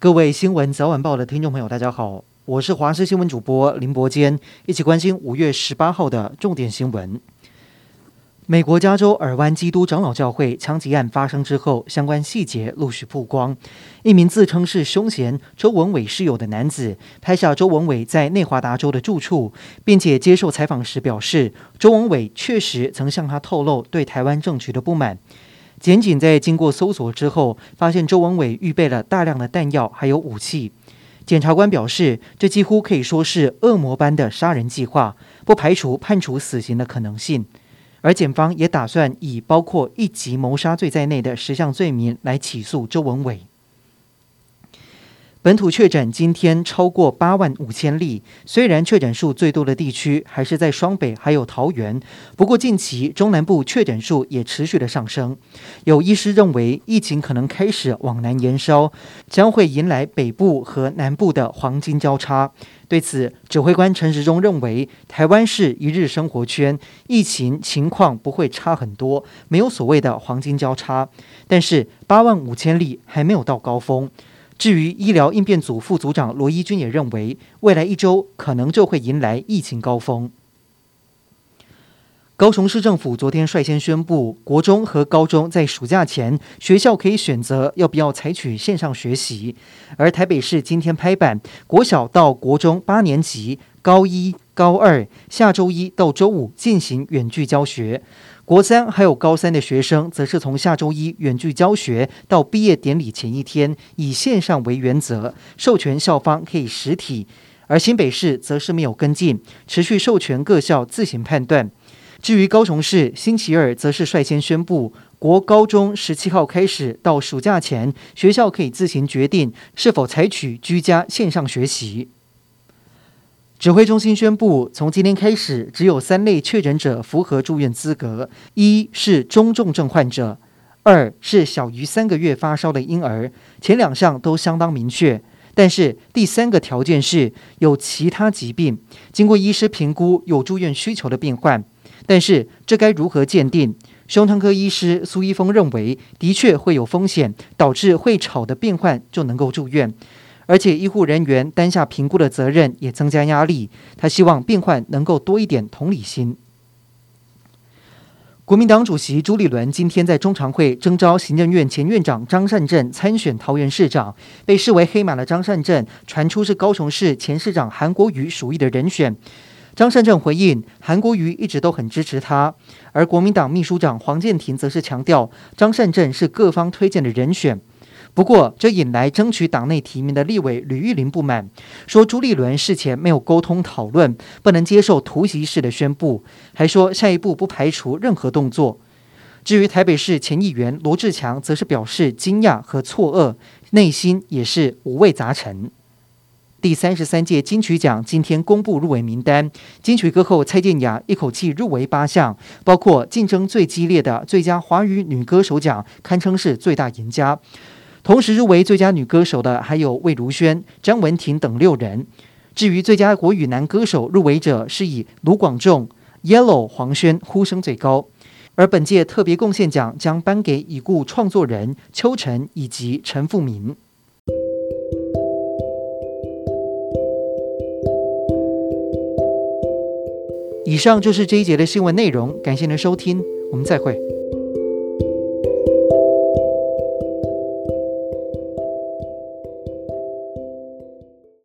各位新闻早晚报的听众朋友，大家好，我是华视新闻主播林伯坚，一起关心五月十八号的重点新闻。美国加州尔湾基督长老教会枪击案发生之后，相关细节陆续曝光。一名自称是凶嫌周文伟室友的男子拍下周文伟在内华达州的住处，并且接受采访时表示，周文伟确实曾向他透露对台湾政局的不满。检警在经过搜索之后，发现周文伟预备了大量的弹药，还有武器。检察官表示，这几乎可以说是恶魔般的杀人计划，不排除判处死刑的可能性。而检方也打算以包括一级谋杀罪在内的十项罪名来起诉周文伟。本土确诊今天超过八万五千例，虽然确诊数最多的地区还是在双北还有桃园，不过近期中南部确诊数也持续的上升。有医师认为，疫情可能开始往南延烧，将会迎来北部和南部的黄金交叉。对此，指挥官陈时中认为，台湾是一日生活圈，疫情情况不会差很多，没有所谓的黄金交叉。但是八万五千例还没有到高峰。至于医疗应变组副组长罗一军也认为，未来一周可能就会迎来疫情高峰。高雄市政府昨天率先宣布，国中和高中在暑假前，学校可以选择要不要采取线上学习。而台北市今天拍板，国小到国中八年级、高一、高二，下周一到周五进行远距教学。国三还有高三的学生，则是从下周一远距教学到毕业典礼前一天，以线上为原则，授权校方可以实体。而新北市则是没有跟进，持续授权各校自行判断。至于高雄市，星期二则是率先宣布，国高中十七号开始到暑假前，学校可以自行决定是否采取居家线上学习。指挥中心宣布，从今天开始，只有三类确诊者符合住院资格：一是中重症患者，二是小于三个月发烧的婴儿。前两项都相当明确，但是第三个条件是有其他疾病，经过医师评估有住院需求的病患。但是这该如何鉴定？胸腔科医师苏一峰认为，的确会有风险，导致会吵的病患就能够住院。而且医护人员担下评估的责任，也增加压力。他希望病患能够多一点同理心。国民党主席朱立伦今天在中常会征召行政院前院长张善政参选桃园市长，被视为黑马的张善政传出是高雄市前市长韩国瑜属意的人选。张善政回应，韩国瑜一直都很支持他，而国民党秘书长黄健庭则是强调，张善政是各方推荐的人选。不过，这引来争取党内提名的立委吕玉玲不满，说朱立伦事前没有沟通讨论，不能接受突袭式的宣布，还说下一步不排除任何动作。至于台北市前议员罗志强，则是表示惊讶和错愕，内心也是五味杂陈。第三十三届金曲奖今天公布入围名单，金曲歌后蔡健雅一口气入围八项，包括竞争最激烈的最佳华语女歌手奖，堪称是最大赢家。同时入围最佳女歌手的还有魏如萱、张文婷等六人。至于最佳国语男歌手入围者是以卢广仲、Yellow、黄轩呼声最高。而本届特别贡献奖将颁给已故创作人邱晨以及陈复明。以上就是这一节的新闻内容，感谢您的收听，我们再会。